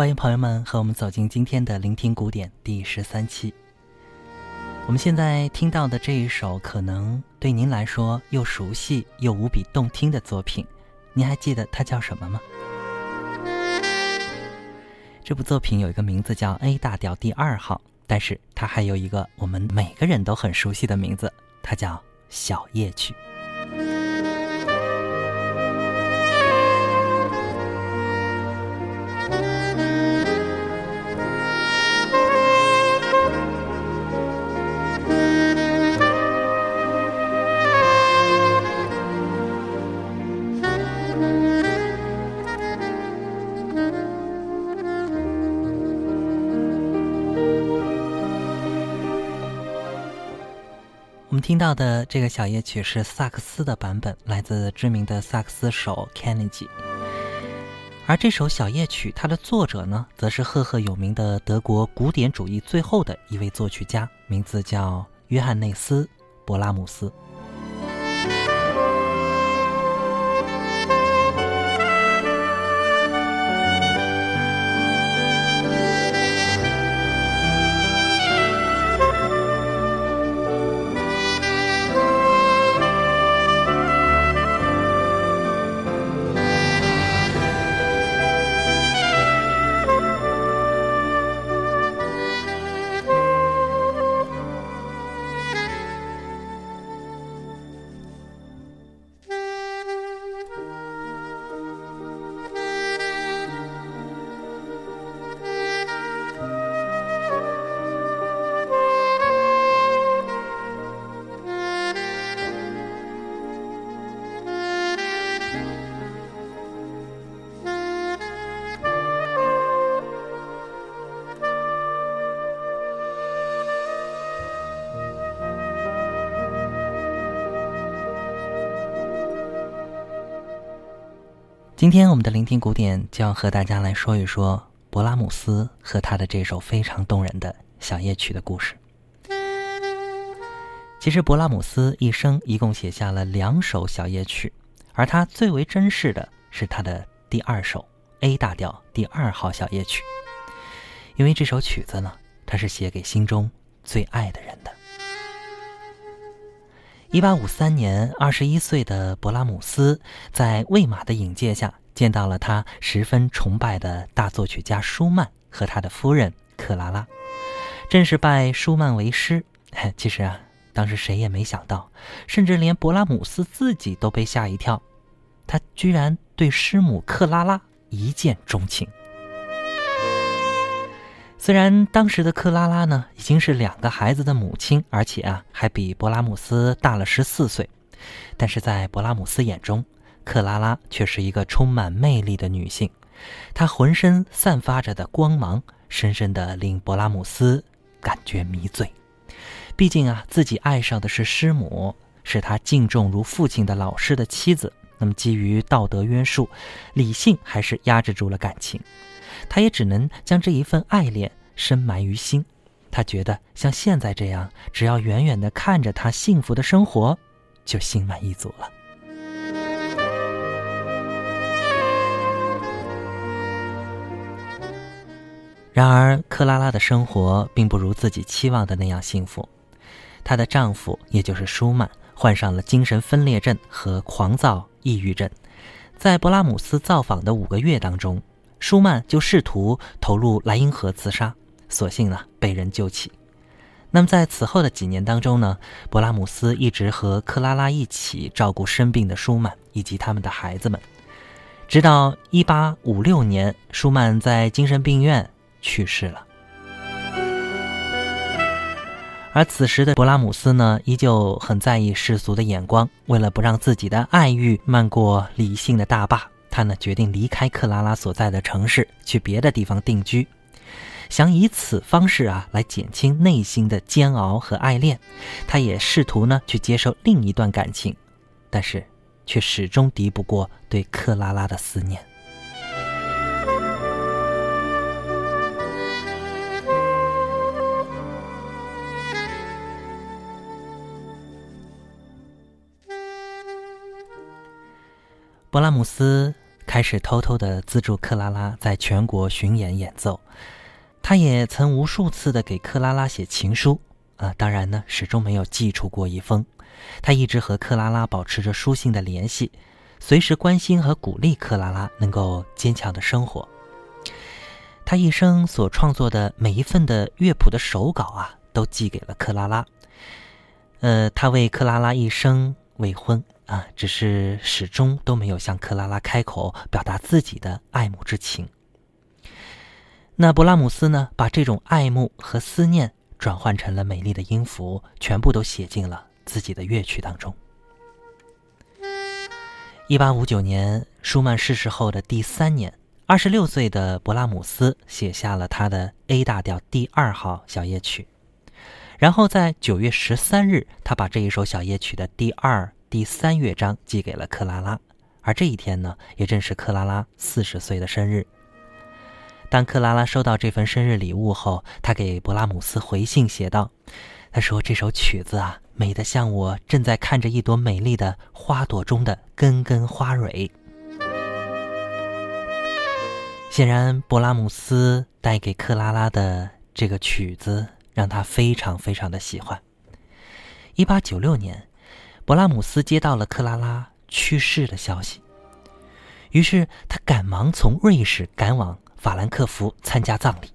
欢迎朋友们和我们走进今天的聆听古典第十三期。我们现在听到的这一首，可能对您来说又熟悉又无比动听的作品，您还记得它叫什么吗？这部作品有一个名字叫 A 大调第二号，但是它还有一个我们每个人都很熟悉的名字，它叫小夜曲。听到的这个小夜曲是萨克斯的版本，来自知名的萨克斯手 Kennedy。而这首小夜曲，它的作者呢，则是赫赫有名的德国古典主义最后的一位作曲家，名字叫约翰内斯·勃拉姆斯。今天我们的聆听古典就要和大家来说一说勃拉姆斯和他的这首非常动人的小夜曲的故事。其实，勃拉姆斯一生一共写下了两首小夜曲，而他最为珍视的是他的第二首 A 大调第二号小夜曲，因为这首曲子呢，他是写给心中最爱的人的。一八五三年，二十一岁的勃拉姆斯在魏玛的引荐下，见到了他十分崇拜的大作曲家舒曼和他的夫人克拉拉，正是拜舒曼为师。其实啊，当时谁也没想到，甚至连勃拉姆斯自己都被吓一跳，他居然对师母克拉拉一见钟情。虽然当时的克拉拉呢已经是两个孩子的母亲，而且啊还比勃拉姆斯大了十四岁，但是在勃拉姆斯眼中，克拉拉却是一个充满魅力的女性。她浑身散发着的光芒，深深的令勃拉姆斯感觉迷醉。毕竟啊，自己爱上的是师母，是他敬重如父亲的老师的妻子。那么基于道德约束，理性还是压制住了感情。他也只能将这一份爱恋深埋于心。他觉得像现在这样，只要远远的看着他幸福的生活，就心满意足了。然而，克拉拉的生活并不如自己期望的那样幸福。她的丈夫，也就是舒曼，患上了精神分裂症和狂躁抑郁症。在勃拉姆斯造访的五个月当中，舒曼就试图投入莱茵河自杀，所幸呢被人救起。那么在此后的几年当中呢，勃拉姆斯一直和克拉拉一起照顾生病的舒曼以及他们的孩子们，直到1856年，舒曼在精神病院。去世了，而此时的勃拉姆斯呢，依旧很在意世俗的眼光。为了不让自己的爱欲漫过理性的大坝，他呢决定离开克拉拉所在的城市，去别的地方定居，想以此方式啊来减轻内心的煎熬和爱恋。他也试图呢去接受另一段感情，但是却始终敌不过对克拉拉的思念。勃拉姆斯开始偷偷的资助克拉拉在全国巡演演奏，他也曾无数次的给克拉拉写情书，啊，当然呢，始终没有寄出过一封。他一直和克拉拉保持着书信的联系，随时关心和鼓励克拉拉能够坚强的生活。他一生所创作的每一份的乐谱的手稿啊，都寄给了克拉拉。呃，他为克拉拉一生未婚。啊，只是始终都没有向克拉拉开口表达自己的爱慕之情。那勃拉姆斯呢，把这种爱慕和思念转换成了美丽的音符，全部都写进了自己的乐曲当中。一八五九年，舒曼逝世后的第三年，二十六岁的勃拉姆斯写下了他的 A 大调第二号小夜曲，然后在九月十三日，他把这一首小夜曲的第二。第三乐章寄给了克拉拉，而这一天呢，也正是克拉拉四十岁的生日。当克拉拉收到这份生日礼物后，他给勃拉姆斯回信写道：“他说这首曲子啊，美得像我正在看着一朵美丽的花朵中的根根花蕊。”显然，勃拉姆斯带给克拉拉的这个曲子让他非常非常的喜欢。一八九六年。勃拉姆斯接到了克拉拉去世的消息，于是他赶忙从瑞士赶往法兰克福参加葬礼。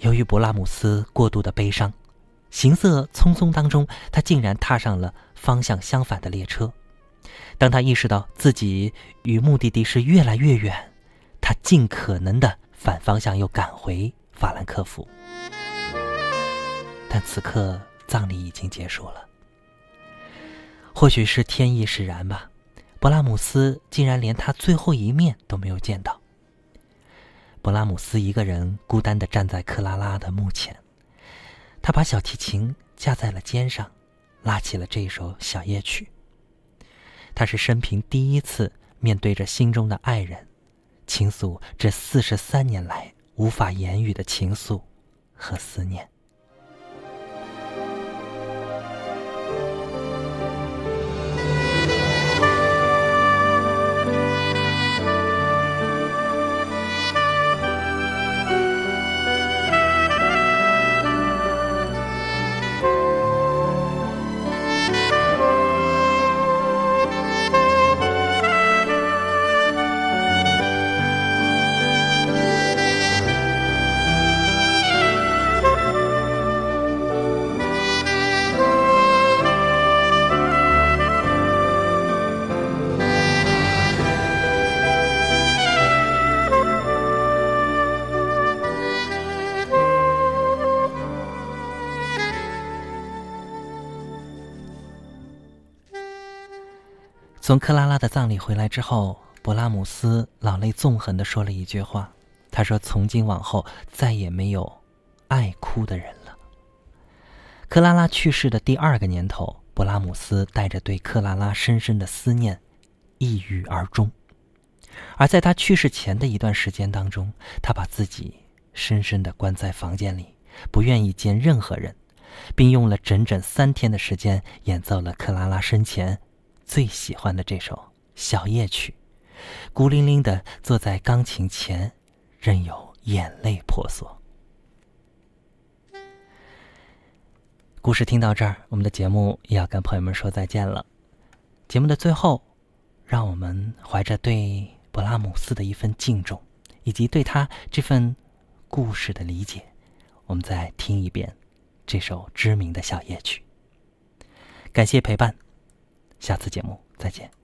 由于勃拉姆斯过度的悲伤，行色匆匆当中，他竟然踏上了方向相反的列车。当他意识到自己与目的地是越来越远，他尽可能的反方向又赶回法兰克福。但此刻葬礼已经结束了。或许是天意使然吧，勃拉姆斯竟然连他最后一面都没有见到。勃拉姆斯一个人孤单地站在克拉拉的墓前，他把小提琴架在了肩上，拉起了这首小夜曲。他是生平第一次面对着心中的爱人，倾诉这四十三年来无法言语的情愫和思念。从克拉拉的葬礼回来之后，勃拉姆斯老泪纵横地说了一句话：“他说，从今往后再也没有爱哭的人了。”克拉拉去世的第二个年头，勃拉姆斯带着对克拉拉深深的思念，抑郁而终。而在他去世前的一段时间当中，他把自己深深地关在房间里，不愿意见任何人，并用了整整三天的时间演奏了克拉拉生前。最喜欢的这首小夜曲，孤零零的坐在钢琴前，任由眼泪婆娑。故事听到这儿，我们的节目也要跟朋友们说再见了。节目的最后，让我们怀着对勃拉姆斯的一份敬重，以及对他这份故事的理解，我们再听一遍这首知名的小夜曲。感谢陪伴，下次节目再见。